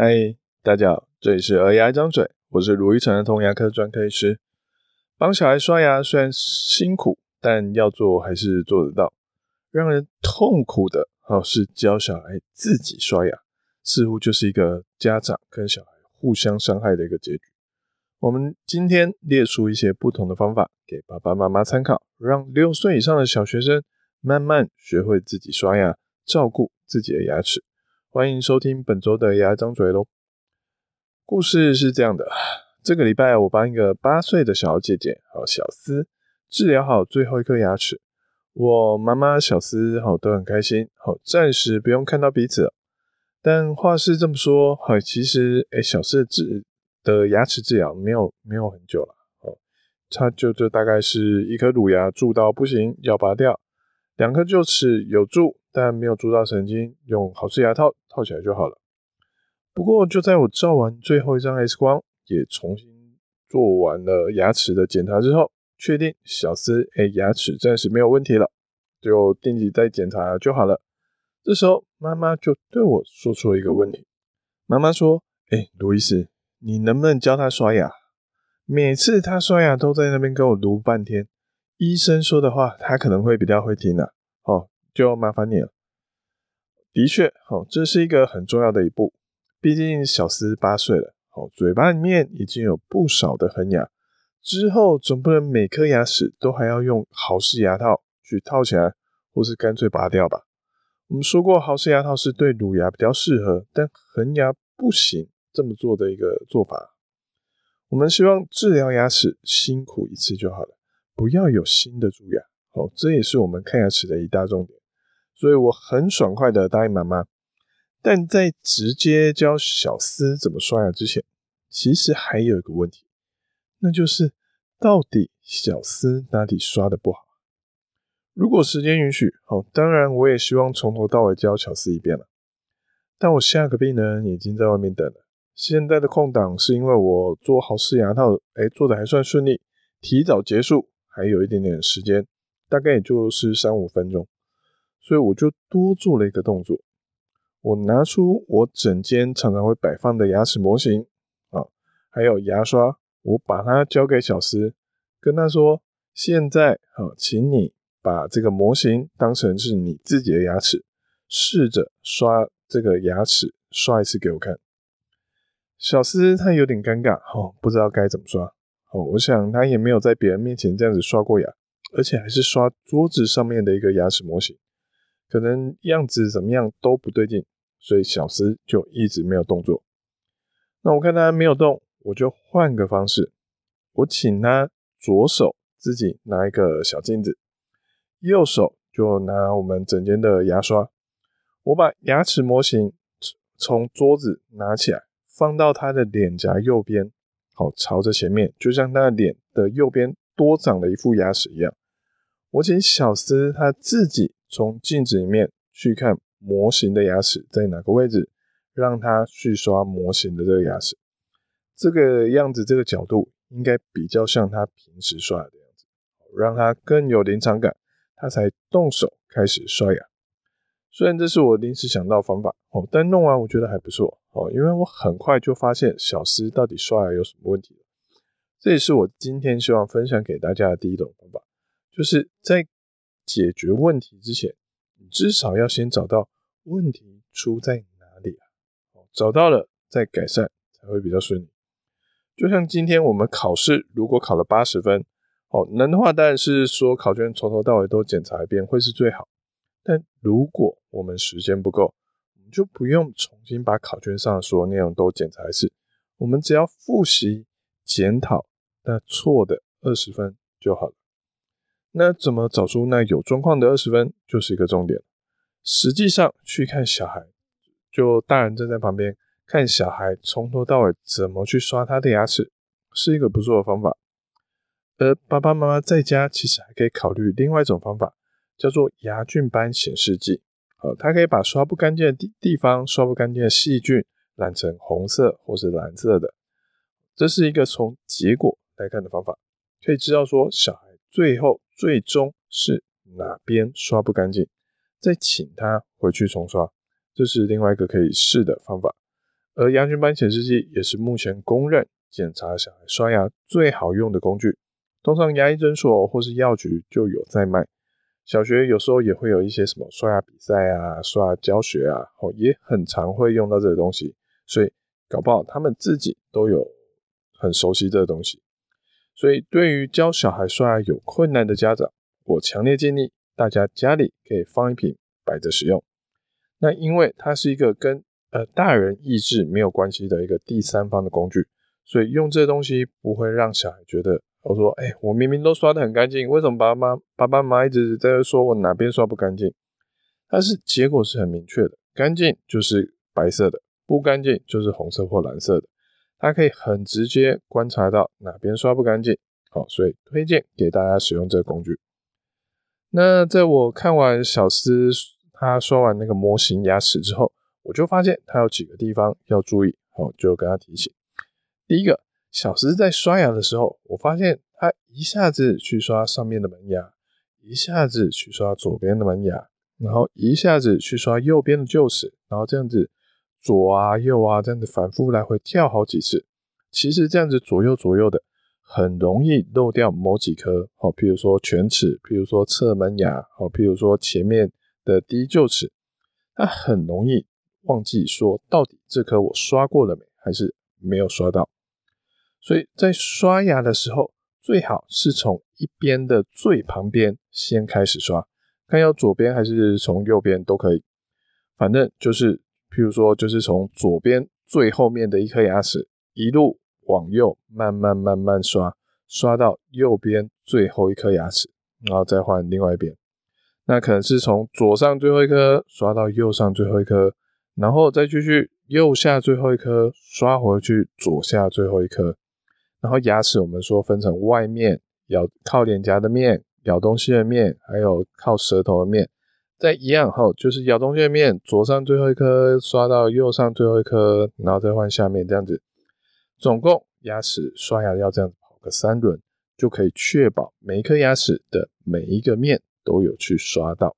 嗨，大家好，这里是儿牙一张嘴，我是卢玉成的童牙科专科医师。帮小孩刷牙虽然辛苦，但要做还是做得到。让人痛苦的哦，是教小孩自己刷牙，似乎就是一个家长跟小孩互相伤害的一个结局。我们今天列出一些不同的方法给爸爸妈妈参考，让六岁以上的小学生慢慢学会自己刷牙，照顾自己的牙齿。欢迎收听本周的牙张嘴喽。故事是这样的，这个礼拜我帮一个八岁的小姐姐，好小思，治疗好最后一颗牙齿。我妈妈小思好都很开心，好暂时不用看到彼此了。但话是这么说，好其实诶小思的治的牙齿治疗没有没有很久了，哦，他就就大概是一颗乳牙蛀到不行要拔掉，两颗臼齿有蛀。但没有蛀到神经，用好氏牙套套起来就好了。不过就在我照完最后一张 X 光，也重新做完了牙齿的检查之后，确定小思诶、牙齿暂时没有问题了，就定期再检查就好了。这时候妈妈就对我说出了一个问题，妈妈说：“哎、欸，卢医师，你能不能教他刷牙？每次他刷牙都在那边跟我读半天，医生说的话他可能会比较会听啊。”哦。就麻烦你了。的确，好，这是一个很重要的一步。毕竟小思八岁了，好，嘴巴里面已经有不少的恒牙，之后总不能每颗牙齿都还要用豪氏牙套去套起来，或是干脆拔掉吧？我们说过，豪氏牙套是对乳牙比较适合，但恒牙不行这么做的一个做法。我们希望治疗牙齿辛苦一次就好了，不要有新的蛀牙。好，这也是我们看牙齿的一大重点。所以我很爽快的答应妈妈，但在直接教小思怎么刷牙之前，其实还有一个问题，那就是到底小思哪里刷的不好？如果时间允许，好，当然我也希望从头到尾教小思一遍了。但我下个病人已经在外面等了，现在的空档是因为我做好氏牙套，哎，做的还算顺利，提早结束，还有一点点时间，大概也就是三五分钟。所以我就多做了一个动作，我拿出我整间常常会摆放的牙齿模型啊，还有牙刷，我把它交给小思，跟他说：“现在啊，请你把这个模型当成是你自己的牙齿，试着刷这个牙齿，刷一次给我看。”小思他有点尴尬，哦，不知道该怎么刷。哦，我想他也没有在别人面前这样子刷过牙，而且还是刷桌子上面的一个牙齿模型。可能样子怎么样都不对劲，所以小思就一直没有动作。那我看他没有动，我就换个方式，我请他左手自己拿一个小镜子，右手就拿我们整间的牙刷。我把牙齿模型从桌子拿起来，放到他的脸颊右边，好，朝着前面，就像他的脸的右边多长了一副牙齿一样。我请小思他自己。从镜子里面去看模型的牙齿在哪个位置，让他去刷模型的这个牙齿，这个样子这个角度应该比较像他平时刷牙的样子，让他更有临场感，他才动手开始刷牙。虽然这是我临时想到方法哦，但弄完我觉得还不错哦，因为我很快就发现小思到底刷牙有什么问题了。这也是我今天希望分享给大家的第一种方法，就是在。解决问题之前，你至少要先找到问题出在哪里啊？找到了再改善才会比较顺利。就像今天我们考试，如果考了八十分，哦，能的话当然是说考卷从头到尾都检查一遍会是最好。但如果我们时间不够，就不用重新把考卷上所有内容都检查一次，我们只要复习检讨那错的二十分就好了。那怎么找出那有状况的二十分，就是一个重点。实际上去看小孩，就大人站在旁边看小孩从头到尾怎么去刷他的牙齿，是一个不错的方法。而爸爸妈妈在家其实还可以考虑另外一种方法，叫做牙菌斑显示剂。好，它可以把刷不干净的地地方、刷不干净的细菌染成红色或是蓝色的。这是一个从结果来看的方法，可以知道说小孩最后。最终是哪边刷不干净，再请他回去重刷，这是另外一个可以试的方法。而牙菌斑显示剂也是目前公认检查小孩刷牙最好用的工具。通常牙医诊所或是药局就有在卖。小学有时候也会有一些什么刷牙比赛啊、刷牙教学啊，哦，也很常会用到这个东西。所以搞不好他们自己都有很熟悉这个东西。所以对于教小孩刷牙有困难的家长，我强烈建议大家家里可以放一瓶摆着使用。那因为它是一个跟呃大人意志没有关系的一个第三方的工具，所以用这东西不会让小孩觉得我说哎、我明明都刷得很干净，为什么爸爸妈爸爸妈妈一直在说我哪边刷不干净？但是结果是很明确的，干净就是白色的，不干净就是红色或蓝色的，它可以很直接观察到哪边刷不干净。好，所以推荐给大家使用这个工具。那在我看完小思他刷完那个模型牙齿之后，我就发现他有几个地方要注意，好，就跟他提醒。第一个，小思在刷牙的时候，我发现他一下子去刷上面的门牙，一下子去刷左边的门牙，然后一下子去刷右边的臼齿，然后这样子左啊右啊这样子反复来回跳好几次。其实这样子左右左右的。很容易漏掉某几颗，好，譬如说犬齿，譬如说侧门牙，好，譬如说前面的第一臼齿，他很容易忘记说到底这颗我刷过了没，还是没有刷到。所以在刷牙的时候，最好是从一边的最旁边先开始刷，看要左边还是从右边都可以，反正就是譬如说就是从左边最后面的一颗牙齿一路。往右慢慢慢慢刷，刷到右边最后一颗牙齿，然后再换另外一边。那可能是从左上最后一颗刷到右上最后一颗，然后再继续右下最后一颗刷回去左下最后一颗。然后牙齿我们说分成外面咬靠脸颊的面，咬东西的面，还有靠舌头的面。在一样后就是咬东西的面，左上最后一颗刷到右上最后一颗，然后再换下面这样子。总共牙齿刷牙要这样子跑个三轮，就可以确保每一颗牙齿的每一个面都有去刷到。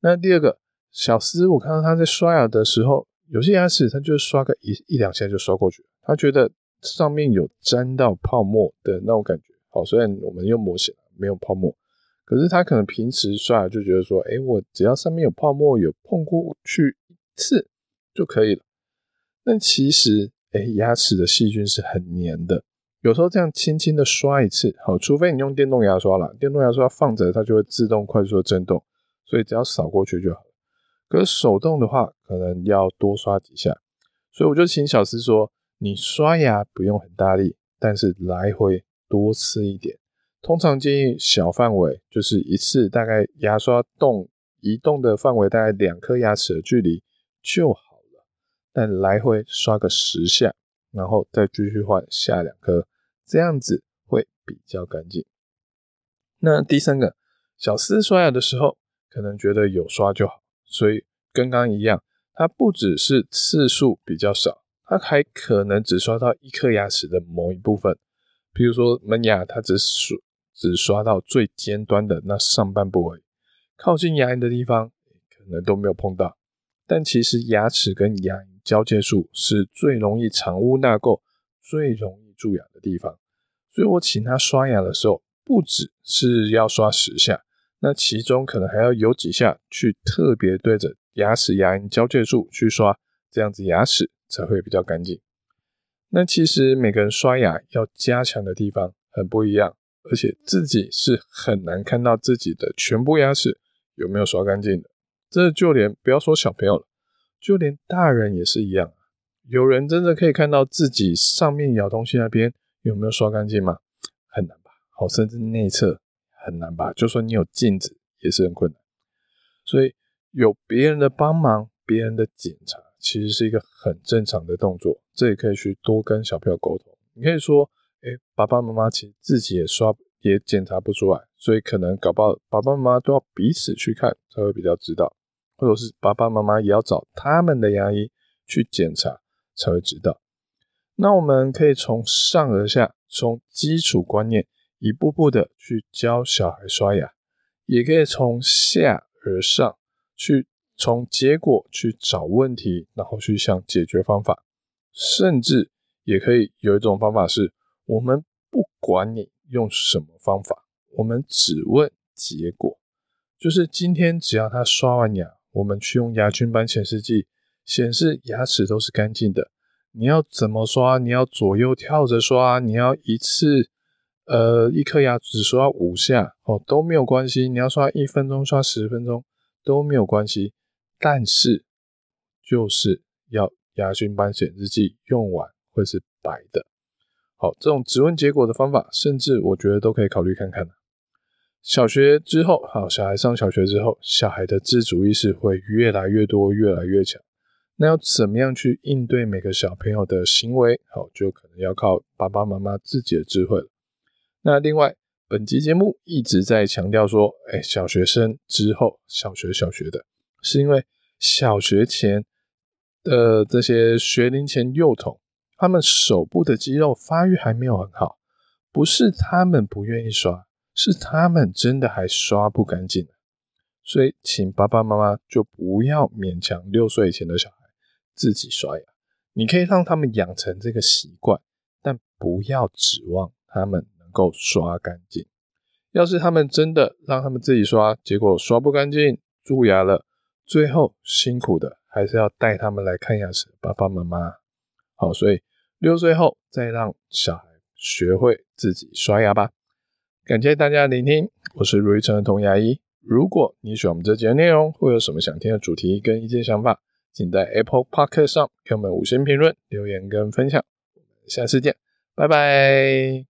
那第二个，小思，我看到他在刷牙的时候，有些牙齿他就刷个一一两下就刷过去，他觉得上面有沾到泡沫的那种感觉。好，虽然我们用模型没有泡沫，可是他可能平时刷就觉得说，哎，我只要上面有泡沫有碰过去一次就可以了。但其实。哎，牙齿的细菌是很黏的，有时候这样轻轻的刷一次，好，除非你用电动牙刷啦，电动牙刷放着它就会自动快速的震动，所以只要扫过去就好了。可是手动的话，可能要多刷几下，所以我就请小思说，你刷牙不用很大力，但是来回多次一点。通常建议小范围，就是一次大概牙刷动移动的范围大概两颗牙齿的距离就好了。但来回刷个十下，然后再继续换下两颗，这样子会比较干净。那第三个，小思刷牙的时候，可能觉得有刷就好，所以跟刚一样，它不只是次数比较少，它还可能只刷到一颗牙齿的某一部分，比如说门牙，它只刷只刷到最尖端的那上半部位，靠近牙龈的地方可能都没有碰到。但其实牙齿跟牙龈交界处是最容易藏污纳垢、最容易蛀牙的地方，所以我请他刷牙的时候，不只是要刷十下，那其中可能还要有几下去特别对着牙齿牙龈交界处去刷，这样子牙齿才会比较干净。那其实每个人刷牙要加强的地方很不一样，而且自己是很难看到自己的全部牙齿有没有刷干净的，这就连不要说小朋友了。就连大人也是一样，有人真的可以看到自己上面咬东西那边有没有刷干净吗？很难吧。好，甚至内侧很难吧。就算你有镜子，也是很困难。所以有别人的帮忙、别人的检查，其实是一个很正常的动作。这也可以去多跟小朋友沟通。你可以说：“诶，爸爸妈妈其实自己也刷也检查不出来，所以可能搞不好爸爸妈妈都要彼此去看，才会比较知道。”或者是爸爸妈妈也要找他们的牙医去检查，才会知道。那我们可以从上而下，从基础观念一步步的去教小孩刷牙，也可以从下而上去，从结果去找问题，然后去想解决方法。甚至也可以有一种方法是，我们不管你用什么方法，我们只问结果。就是今天只要他刷完牙，我们去用牙菌斑显示剂显示牙齿都是干净的。你要怎么刷？你要左右跳着刷？你要一次呃一颗牙只刷五下哦都没有关系。你要刷一分钟、刷十分钟都没有关系。但是就是要牙菌斑显示剂用完会是白的。好，这种只问结果的方法，甚至我觉得都可以考虑看看。小学之后，好，小孩上小学之后，小孩的自主意识会越来越多，越来越强。那要怎么样去应对每个小朋友的行为？好，就可能要靠爸爸妈妈自己的智慧了。那另外，本集节目一直在强调说，哎，小学生之后，小学小学的，是因为小学前的这些学龄前幼童，他们手部的肌肉发育还没有很好，不是他们不愿意刷。是他们真的还刷不干净，所以请爸爸妈妈就不要勉强六岁以前的小孩自己刷牙。你可以让他们养成这个习惯，但不要指望他们能够刷干净。要是他们真的让他们自己刷，结果刷不干净，蛀牙了，最后辛苦的还是要带他们来看牙齿爸爸妈妈。好，所以六岁后再让小孩学会自己刷牙吧。感谢大家的聆听，我是如意成的童牙医。如果你喜欢我们这节内容，或有什么想听的主题跟意见想法，请在 Apple Podcast 上给我们五星评论、留言跟分享。我们下次见，拜拜。